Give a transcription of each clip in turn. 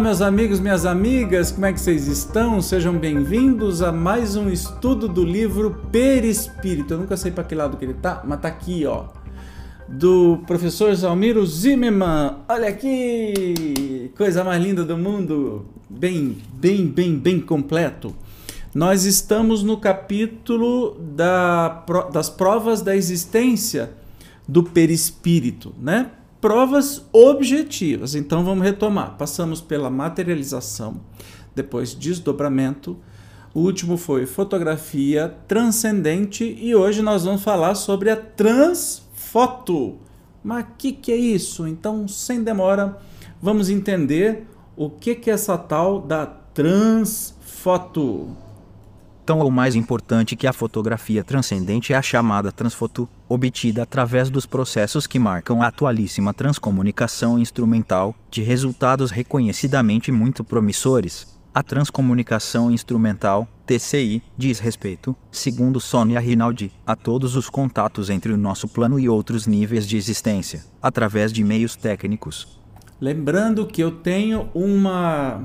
Olá, meus amigos, minhas amigas, como é que vocês estão? Sejam bem-vindos a mais um estudo do livro Perispírito. Eu nunca sei para que lado que ele tá, mas tá aqui, ó. Do professor Zalmiro Zimmermann. Olha aqui! Coisa mais linda do mundo. Bem, bem, bem, bem completo. Nós estamos no capítulo da, das provas da existência do perispírito, né? Provas objetivas. Então vamos retomar. Passamos pela materialização, depois desdobramento, o último foi fotografia transcendente e hoje nós vamos falar sobre a transfoto. Mas o que, que é isso? Então, sem demora, vamos entender o que, que é essa tal da transfoto. Então, o mais importante que a fotografia transcendente é a chamada transfoto, obtida através dos processos que marcam a atualíssima transcomunicação instrumental, de resultados reconhecidamente muito promissores. A transcomunicação instrumental, TCI, diz respeito, segundo Sônia Rinaldi, a todos os contatos entre o nosso plano e outros níveis de existência, através de meios técnicos. Lembrando que eu tenho uma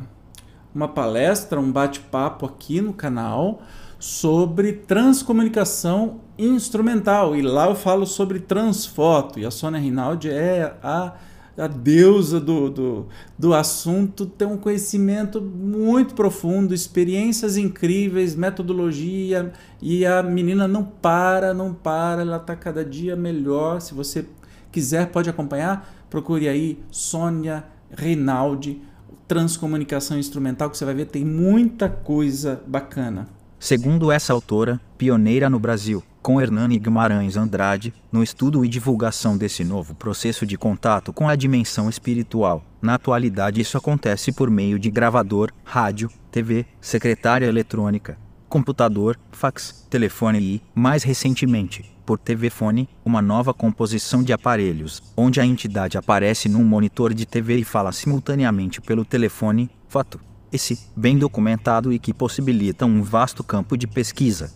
uma palestra, um bate-papo aqui no canal sobre transcomunicação instrumental. E lá eu falo sobre transfoto. E a Sônia Rinaldi é a, a deusa do, do, do assunto, tem um conhecimento muito profundo, experiências incríveis, metodologia. E a menina não para, não para, ela está cada dia melhor. Se você quiser, pode acompanhar. Procure aí Sônia Rinaldi transcomunicação instrumental que você vai ver tem muita coisa bacana. Segundo essa autora, pioneira no Brasil, com Hernani Guimarães Andrade, no estudo e divulgação desse novo processo de contato com a dimensão espiritual. Na atualidade, isso acontece por meio de gravador, rádio, TV, secretária eletrônica, computador, fax, telefone e, mais recentemente, por TV-fone, uma nova composição de aparelhos, onde a entidade aparece num monitor de TV e fala simultaneamente pelo telefone, fato esse bem documentado e que possibilita um vasto campo de pesquisa.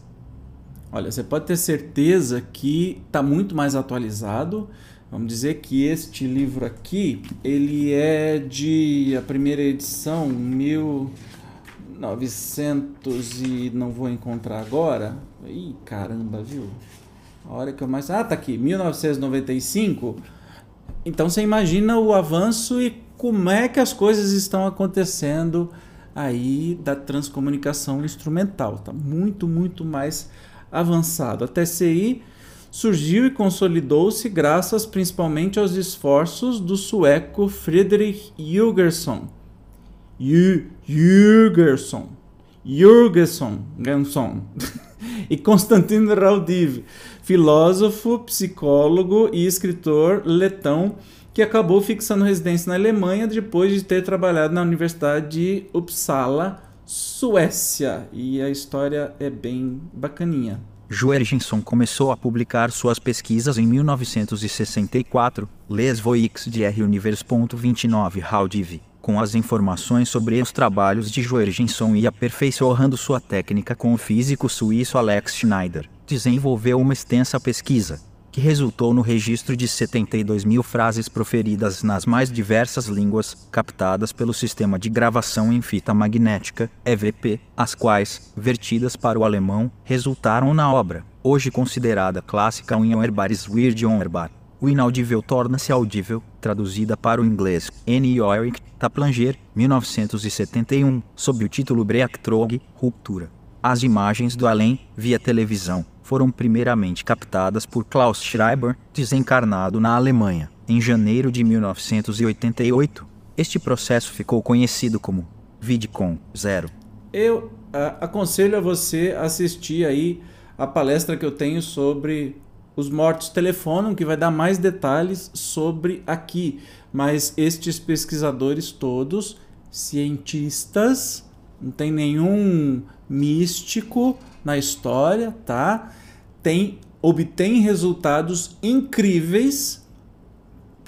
Olha, você pode ter certeza que está muito mais atualizado. Vamos dizer que este livro aqui, ele é de a primeira edição, 1900 e não vou encontrar agora. Ih, caramba, viu? A hora que eu mais. Ah, tá aqui, 1995. Então você imagina o avanço e como é que as coisas estão acontecendo aí da transcomunicação instrumental. Tá muito, muito mais avançado. A TCI surgiu e consolidou-se graças principalmente aos esforços do sueco Friedrich Jürgenson. Jürgenson. Jürgenson. Jürgenson. e Constantino Raudiv, filósofo, psicólogo e escritor letão que acabou fixando residência na Alemanha depois de ter trabalhado na Universidade de Uppsala, Suécia. E a história é bem bacaninha. Joergenson começou a publicar suas pesquisas em 1964, Les Voix de R. Univers. 29 Raudiv com as informações sobre os trabalhos de Joergenson e aperfeiçoando sua técnica com o físico suíço Alex Schneider, desenvolveu uma extensa pesquisa, que resultou no registro de 72 mil frases proferidas nas mais diversas línguas, captadas pelo sistema de gravação em fita magnética, EVP, as quais, vertidas para o alemão, resultaram na obra, hoje considerada clássica Unhörbares Weird Unhörbar. O inaudível torna-se audível, traduzida para o inglês N. Yorick Taplanger, 1971, sob o título Breakthrough, Ruptura. As imagens do além, via televisão, foram primeiramente captadas por Klaus Schreiber, desencarnado na Alemanha, em janeiro de 1988. Este processo ficou conhecido como VidCon Zero. Eu a, aconselho a você assistir aí a palestra que eu tenho sobre os mortos telefonam, que vai dar mais detalhes sobre aqui. Mas estes pesquisadores todos, cientistas, não tem nenhum místico na história, tá? Tem obtém resultados incríveis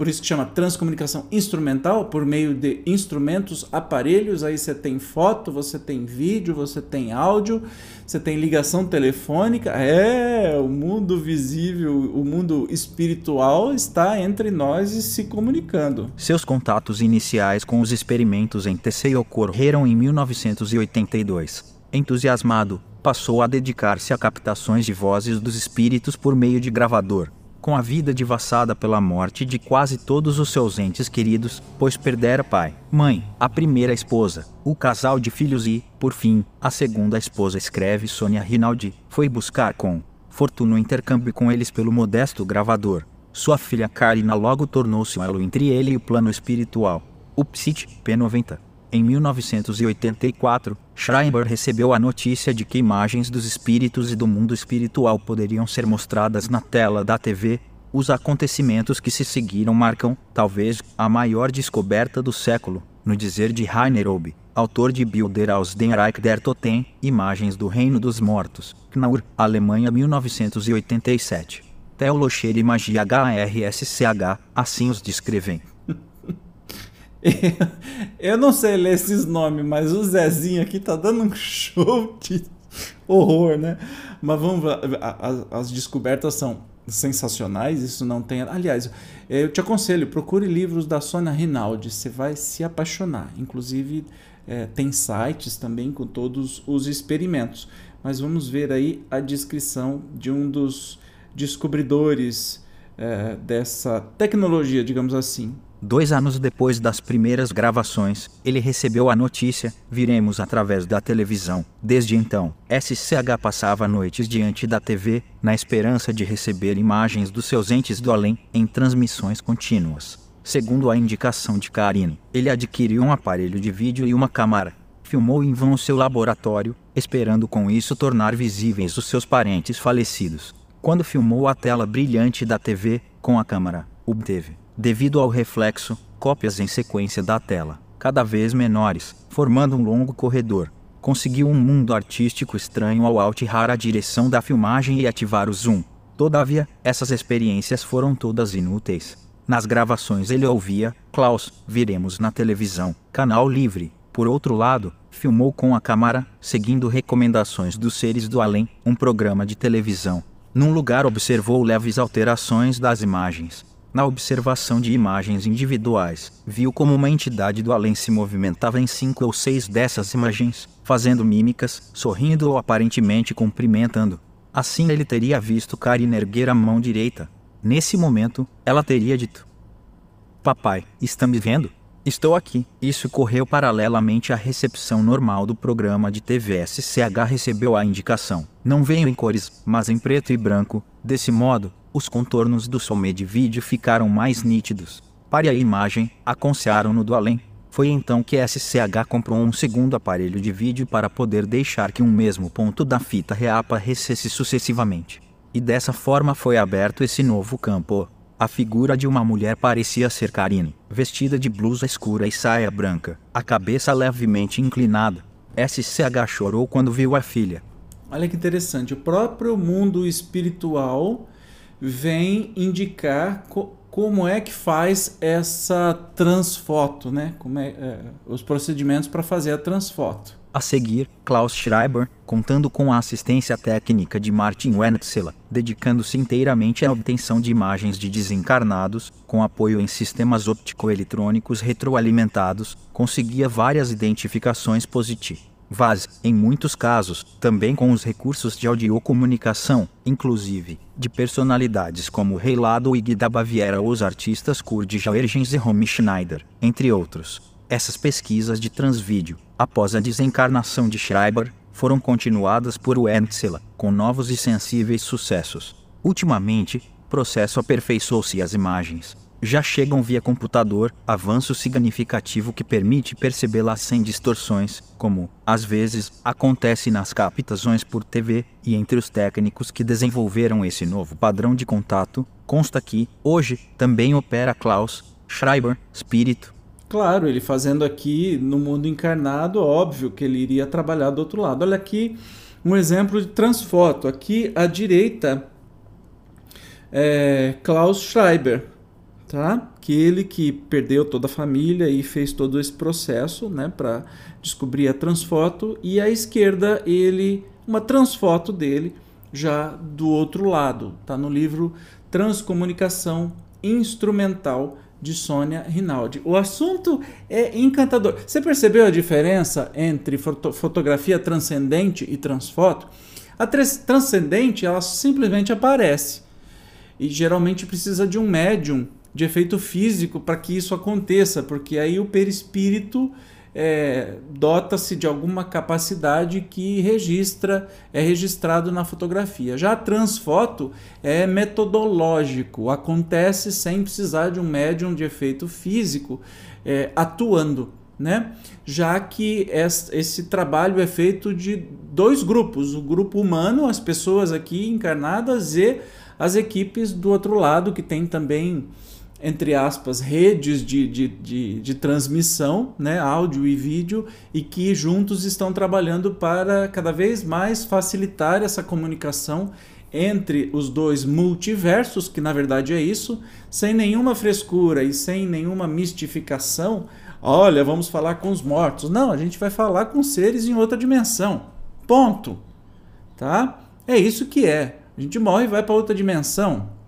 por isso que chama transcomunicação instrumental, por meio de instrumentos, aparelhos. Aí você tem foto, você tem vídeo, você tem áudio, você tem ligação telefônica. É, o mundo visível, o mundo espiritual está entre nós e se comunicando. Seus contatos iniciais com os experimentos em TC ocorreram em 1982. Entusiasmado, passou a dedicar-se a captações de vozes dos espíritos por meio de gravador com a vida devassada pela morte de quase todos os seus entes queridos, pois perdera pai, mãe, a primeira esposa, o casal de filhos e, por fim, a segunda esposa escreve Sônia Rinaldi, foi buscar com fortuna o intercâmbio com eles pelo modesto gravador. Sua filha Karina logo tornou-se um elo entre ele e o plano espiritual. O Psit P90 em 1984, Schreiber recebeu a notícia de que imagens dos espíritos e do mundo espiritual poderiam ser mostradas na tela da TV. Os acontecimentos que se seguiram marcam, talvez, a maior descoberta do século, no dizer de Rainer Obe, autor de Bilder aus dem Reich der Toten, Imagens do Reino dos Mortos, Knaur, Alemanha 1987. Teologia e Magia HRSCH, assim os descrevem. Eu não sei ler esses nomes, mas o Zezinho aqui tá dando um show de horror, né? Mas vamos ver, as descobertas são sensacionais, isso não tem. Aliás, eu te aconselho, procure livros da Sônia Rinaldi, você vai se apaixonar. Inclusive, é, tem sites também com todos os experimentos. Mas vamos ver aí a descrição de um dos descobridores é, dessa tecnologia, digamos assim, Dois anos depois das primeiras gravações, ele recebeu a notícia: viremos através da televisão. Desde então, SCH passava noites diante da TV, na esperança de receber imagens dos seus entes do além, em transmissões contínuas. Segundo a indicação de Karine, ele adquiriu um aparelho de vídeo e uma câmera. Filmou em vão seu laboratório, esperando com isso tornar visíveis os seus parentes falecidos. Quando filmou a tela brilhante da TV com a câmera, obteve devido ao reflexo, cópias em sequência da tela, cada vez menores, formando um longo corredor. Conseguiu um mundo artístico estranho ao alterar a direção da filmagem e ativar o zoom. Todavia, essas experiências foram todas inúteis. Nas gravações ele ouvia, Klaus, viremos na televisão, canal livre. Por outro lado, filmou com a câmera, seguindo recomendações dos seres do além, um programa de televisão. Num lugar observou leves alterações das imagens, na observação de imagens individuais, viu como uma entidade do além se movimentava em cinco ou seis dessas imagens, fazendo mímicas, sorrindo ou aparentemente cumprimentando. Assim ele teria visto Karina erguer a mão direita. Nesse momento, ela teria dito: Papai, está me vendo? Estou aqui. Isso correu paralelamente à recepção normal do programa de TV SCH recebeu a indicação. Não veio em cores, mas em preto e branco. Desse modo, os contornos do some de vídeo ficaram mais nítidos. Pare a imagem, aconselharam-no do além. Foi então que SCH comprou um segundo aparelho de vídeo para poder deixar que um mesmo ponto da fita reaparecesse sucessivamente. E dessa forma foi aberto esse novo campo. A figura de uma mulher parecia ser Karine, vestida de blusa escura e saia branca, a cabeça levemente inclinada. SCH chorou quando viu a filha. Olha que interessante, o próprio mundo espiritual vem indicar co como é que faz essa transfoto, né? Como é, é os procedimentos para fazer a transfoto. A seguir, Klaus Schreiber, contando com a assistência técnica de Martin Wenzela, dedicando-se inteiramente à obtenção de imagens de desencarnados, com apoio em sistemas óptico-eletrônicos retroalimentados, conseguia várias identificações positivas. Vaz, em muitos casos, também com os recursos de audiocomunicação, inclusive, de personalidades como Rei Lado e da Baviera ou os artistas Kurt Jürgens e Romy Schneider, entre outros. Essas pesquisas de transvídeo, após a desencarnação de Schreiber, foram continuadas por Wenzela, com novos e sensíveis sucessos. Ultimamente, o processo aperfeiçoou-se as imagens, já chegam via computador, avanço significativo que permite percebê-las sem distorções, como, às vezes, acontece nas captações por TV, e entre os técnicos que desenvolveram esse novo padrão de contato, consta que, hoje, também opera Klaus Schreiber, espírito. Claro, ele fazendo aqui no mundo encarnado, óbvio que ele iria trabalhar do outro lado. Olha aqui um exemplo de transfoto. Aqui à direita, é Klaus Schreiber, tá? Que ele que perdeu toda a família e fez todo esse processo, né, para descobrir a transfoto e à esquerda ele uma transfoto dele já do outro lado, tá no livro Transcomunicação Instrumental de Sônia Rinaldi. O assunto é encantador. Você percebeu a diferença entre foto fotografia transcendente e transfoto? A transcendente, ela simplesmente aparece. E geralmente precisa de um médium de efeito físico para que isso aconteça, porque aí o perispírito é, dota-se de alguma capacidade que registra, é registrado na fotografia. Já a transfoto é metodológico, acontece sem precisar de um médium de efeito físico é, atuando. Né? Já que esse trabalho é feito de dois grupos: o grupo humano, as pessoas aqui encarnadas, e as equipes do outro lado, que tem também entre aspas, redes de, de, de, de, transmissão, né, áudio e vídeo, e que juntos estão trabalhando para cada vez mais facilitar essa comunicação entre os dois multiversos, que na verdade é isso, sem nenhuma frescura e sem nenhuma mistificação. Olha, vamos falar com os mortos. Não, a gente vai falar com seres em outra dimensão. Ponto. Tá? É isso que é. A gente morre e vai para outra dimensão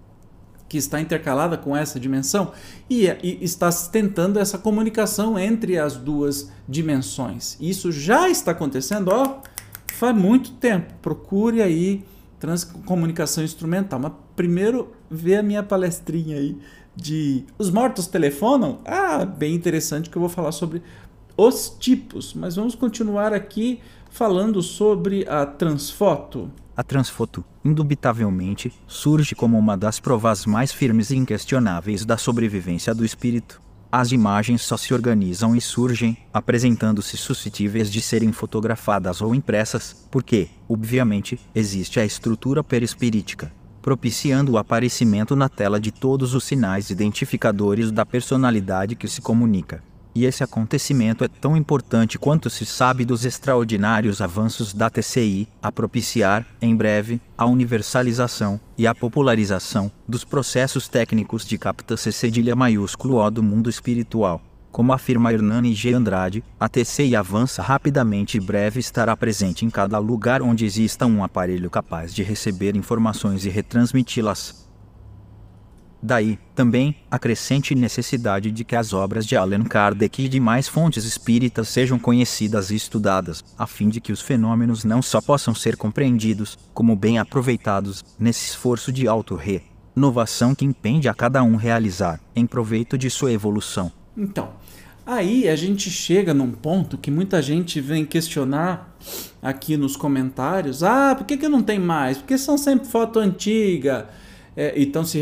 que está intercalada com essa dimensão e, e, está tentando essa comunicação entre as duas dimensões. Isso já está acontecendo, ó, faz muito tempo. Procure aí transcomunicação instrumental. Mas primeiro vê a minha palestrinha aí de os mortos telefonam. Ah, bem interessante que eu vou falar sobre os tipos, mas vamos continuar aqui falando sobre a transfoto. A transfoto, indubitavelmente, surge como uma das provas mais firmes e inquestionáveis da sobrevivência do espírito. As imagens só se organizam e surgem, apresentando-se suscetíveis de serem fotografadas ou impressas, porque, obviamente, existe a estrutura perispirítica, propiciando o aparecimento na tela de todos os sinais identificadores da personalidade que se comunica. E esse acontecimento é tão importante quanto se sabe dos extraordinários avanços da TCI a propiciar, em breve, a universalização e a popularização dos processos técnicos de capta C cedilha maiúsculo O do mundo espiritual. Como afirma Hernani G. Andrade, a TCI avança rapidamente e breve estará presente em cada lugar onde exista um aparelho capaz de receber informações e retransmiti-las. Daí, também, a crescente necessidade de que as obras de Allan Kardec e de mais fontes espíritas sejam conhecidas e estudadas, a fim de que os fenômenos não só possam ser compreendidos, como bem aproveitados, nesse esforço de auto-renovação que impende a cada um realizar, em proveito de sua evolução. Então, aí a gente chega num ponto que muita gente vem questionar aqui nos comentários: ah, por que, que não tem mais? Porque são sempre foto antiga é, e estão se,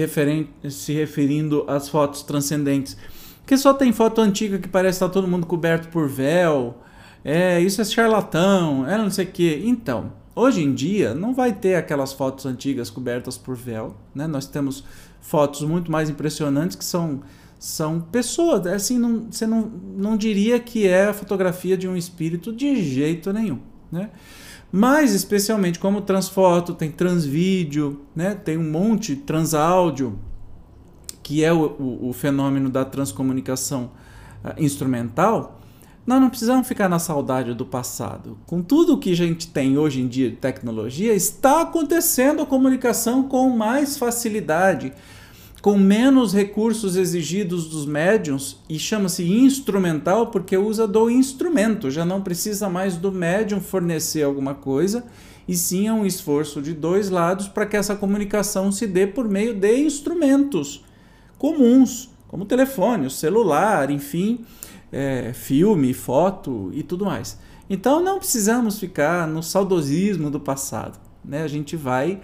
se referindo às fotos transcendentes. Porque só tem foto antiga que parece estar todo mundo coberto por véu. É, isso é charlatão, é não sei o quê. Então, hoje em dia não vai ter aquelas fotos antigas cobertas por véu, né? Nós temos fotos muito mais impressionantes que são são pessoas, é assim, não, você não, não diria que é a fotografia de um espírito de jeito nenhum, né? Mas especialmente como transfoto, tem transvídeo, né? tem um monte transáudio, que é o, o, o fenômeno da transcomunicação uh, instrumental, nós não precisamos ficar na saudade do passado. Com tudo o que a gente tem hoje em dia de tecnologia, está acontecendo a comunicação com mais facilidade com menos recursos exigidos dos médiums e chama-se instrumental porque usa do instrumento, já não precisa mais do médium fornecer alguma coisa, e sim é um esforço de dois lados para que essa comunicação se dê por meio de instrumentos comuns, como telefone, celular, enfim, é, filme, foto e tudo mais. Então não precisamos ficar no saudosismo do passado, né? A gente vai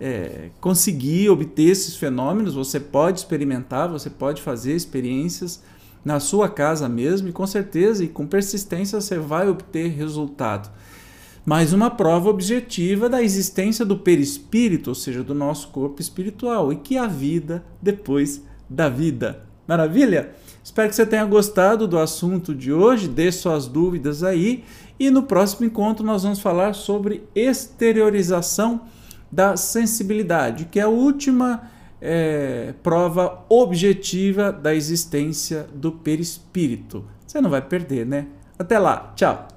é, conseguir obter esses fenômenos, você pode experimentar, você pode fazer experiências na sua casa mesmo e com certeza e com persistência você vai obter resultado. Mais uma prova objetiva da existência do perispírito, ou seja, do nosso corpo espiritual e que a vida depois da vida. Maravilha? Espero que você tenha gostado do assunto de hoje, dê suas dúvidas aí e no próximo encontro nós vamos falar sobre exteriorização da sensibilidade, que é a última é, prova objetiva da existência do perispírito. Você não vai perder, né? Até lá, tchau!